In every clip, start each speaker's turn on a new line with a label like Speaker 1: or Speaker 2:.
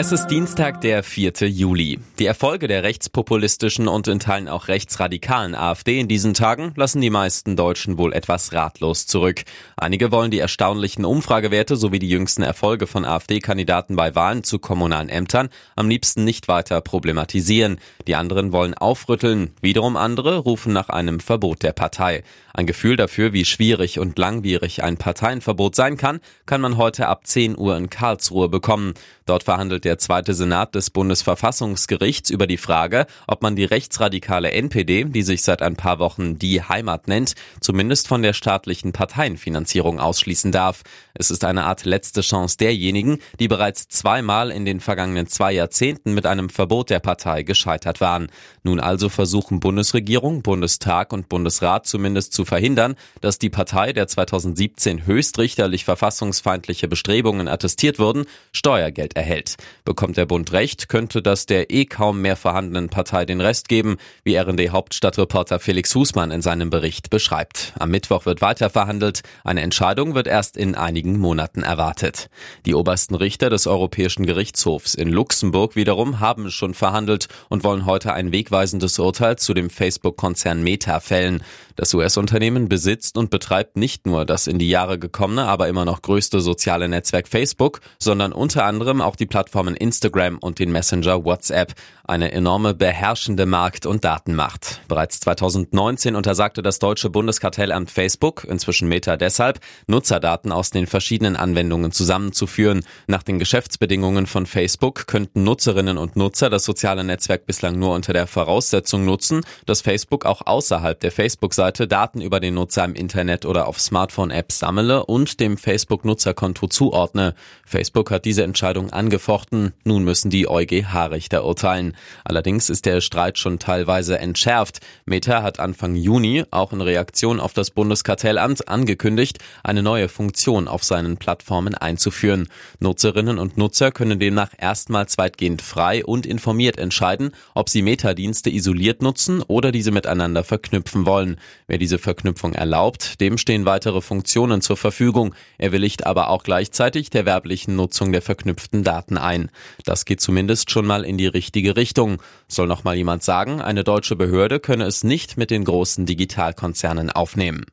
Speaker 1: Es ist Dienstag, der 4. Juli. Die Erfolge der rechtspopulistischen und in Teilen auch rechtsradikalen AfD in diesen Tagen lassen die meisten Deutschen wohl etwas ratlos zurück. Einige wollen die erstaunlichen Umfragewerte sowie die jüngsten Erfolge von AfD-Kandidaten bei Wahlen zu kommunalen Ämtern am liebsten nicht weiter problematisieren. Die anderen wollen aufrütteln. Wiederum andere rufen nach einem Verbot der Partei. Ein Gefühl dafür, wie schwierig und langwierig ein Parteienverbot sein kann, kann man heute ab 10 Uhr in Karlsruhe bekommen. Dort verhandelt der zweite Senat des Bundesverfassungsgerichts über die Frage, ob man die rechtsradikale NPD, die sich seit ein paar Wochen die Heimat nennt, zumindest von der staatlichen Parteienfinanzierung ausschließen darf. Es ist eine Art letzte Chance derjenigen, die bereits zweimal in den vergangenen zwei Jahrzehnten mit einem Verbot der Partei gescheitert waren. Nun also versuchen Bundesregierung, Bundestag und Bundesrat zumindest zu verhindern, dass die Partei, der 2017 höchstrichterlich verfassungsfeindliche Bestrebungen attestiert wurden, Steuergeld erhält. Bekommt der Bund recht, könnte das der eh kaum mehr vorhandenen Partei den Rest geben, wie RND-Hauptstadtreporter Felix Husmann in seinem Bericht beschreibt. Am Mittwoch wird weiter verhandelt. Eine Entscheidung wird erst in einigen Monaten erwartet. Die obersten Richter des Europäischen Gerichtshofs in Luxemburg wiederum haben schon verhandelt und wollen heute ein wegweisendes Urteil zu dem Facebook-Konzern Meta fällen. Das US-Unternehmen besitzt und betreibt nicht nur das in die Jahre gekommene, aber immer noch größte soziale Netzwerk Facebook, sondern unter anderem auch die Plattformen Instagram und den Messenger WhatsApp. Eine enorme beherrschende Markt- und Datenmacht. Bereits 2019 untersagte das deutsche Bundeskartellamt Facebook, inzwischen Meta deshalb, Nutzerdaten aus den verschiedenen Anwendungen zusammenzuführen. Nach den Geschäftsbedingungen von Facebook könnten Nutzerinnen und Nutzer das soziale Netzwerk bislang nur unter der Voraussetzung nutzen, dass Facebook auch außerhalb der Facebook-Seite Daten über den Nutzer im Internet oder auf Smartphone-Apps sammle und dem Facebook-Nutzerkonto zuordne. Facebook hat diese Entscheidung angefochten. Nun müssen die EuGH-Richter urteilen. Allerdings ist der Streit schon teilweise entschärft. Meta hat Anfang Juni auch in Reaktion auf das Bundeskartellamt angekündigt, eine neue Funktion auf seinen Plattformen einzuführen. Nutzerinnen und Nutzer können demnach erstmals weitgehend frei und informiert entscheiden, ob sie Metadienste isoliert nutzen oder diese miteinander verknüpfen wollen. Wer diese Verknüpfung erlaubt, dem stehen weitere Funktionen zur Verfügung. Er willigt aber auch gleichzeitig der werblichen Nutzung der verknüpften Daten ein. Das geht zumindest schon mal in die richtige Richtung. Soll noch mal jemand sagen, eine deutsche Behörde könne es nicht mit den großen Digitalkonzernen aufnehmen.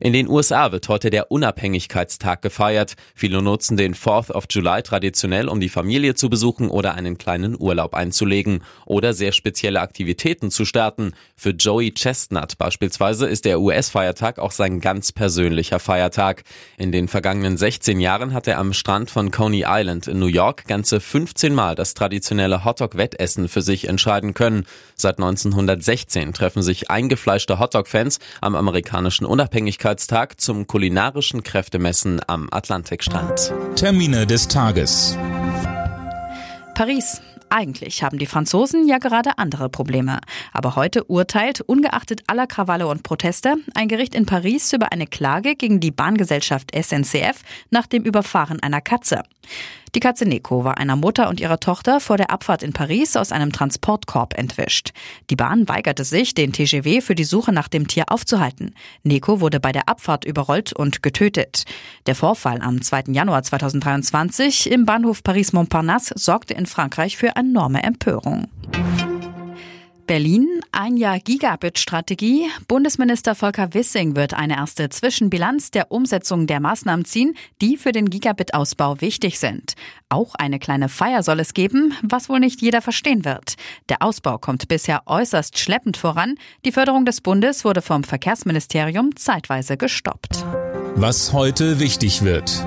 Speaker 1: In den USA wird heute der Unabhängigkeitstag gefeiert. Viele nutzen den 4th of July traditionell, um die Familie zu besuchen oder einen kleinen Urlaub einzulegen oder sehr spezielle Aktivitäten zu starten. Für Joey Chestnut beispielsweise ist der US-Feiertag auch sein ganz persönlicher Feiertag. In den vergangenen 16 Jahren hat er am Strand von Coney Island in New York ganze 15 Mal das traditionelle Hotdog-Wettessen für sich entscheiden können. Seit 1916 treffen sich eingefleischte Hotdog-Fans am amerikanischen Unabhängigkeitstag zum kulinarischen Kräftemessen am Atlantikstrand.
Speaker 2: Termine des Tages.
Speaker 3: Paris. Eigentlich haben die Franzosen ja gerade andere Probleme. Aber heute urteilt, ungeachtet aller Krawalle und Proteste, ein Gericht in Paris über eine Klage gegen die Bahngesellschaft SNCF nach dem Überfahren einer Katze. Die Katze Neko war einer Mutter und ihrer Tochter vor der Abfahrt in Paris aus einem Transportkorb entwischt. Die Bahn weigerte sich, den TGW für die Suche nach dem Tier aufzuhalten. Neko wurde bei der Abfahrt überrollt und getötet. Der Vorfall am 2. Januar 2023 im Bahnhof Paris-Montparnasse sorgte in Frankreich für enorme Empörung. Berlin, ein Jahr Gigabit-Strategie. Bundesminister Volker Wissing wird eine erste Zwischenbilanz der Umsetzung der Maßnahmen ziehen, die für den Gigabit-Ausbau wichtig sind. Auch eine kleine Feier soll es geben, was wohl nicht jeder verstehen wird. Der Ausbau kommt bisher äußerst schleppend voran. Die Förderung des Bundes wurde vom Verkehrsministerium zeitweise gestoppt.
Speaker 2: Was heute wichtig wird.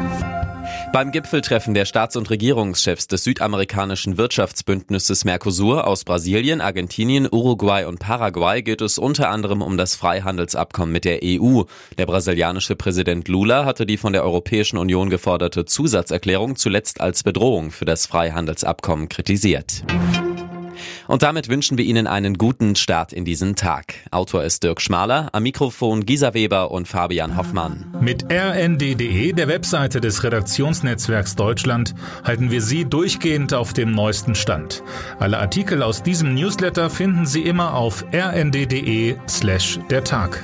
Speaker 1: Beim Gipfeltreffen der Staats- und Regierungschefs des südamerikanischen Wirtschaftsbündnisses Mercosur aus Brasilien, Argentinien, Uruguay und Paraguay geht es unter anderem um das Freihandelsabkommen mit der EU. Der brasilianische Präsident Lula hatte die von der Europäischen Union geforderte Zusatzerklärung zuletzt als Bedrohung für das Freihandelsabkommen kritisiert. Und damit wünschen wir Ihnen einen guten Start in diesen Tag. Autor ist Dirk Schmaler, am Mikrofon Gisa Weber und Fabian Hoffmann.
Speaker 2: Mit rnd.de, der Webseite des Redaktionsnetzwerks Deutschland, halten wir Sie durchgehend auf dem neuesten Stand. Alle Artikel aus diesem Newsletter finden Sie immer auf rnd.de slash der Tag.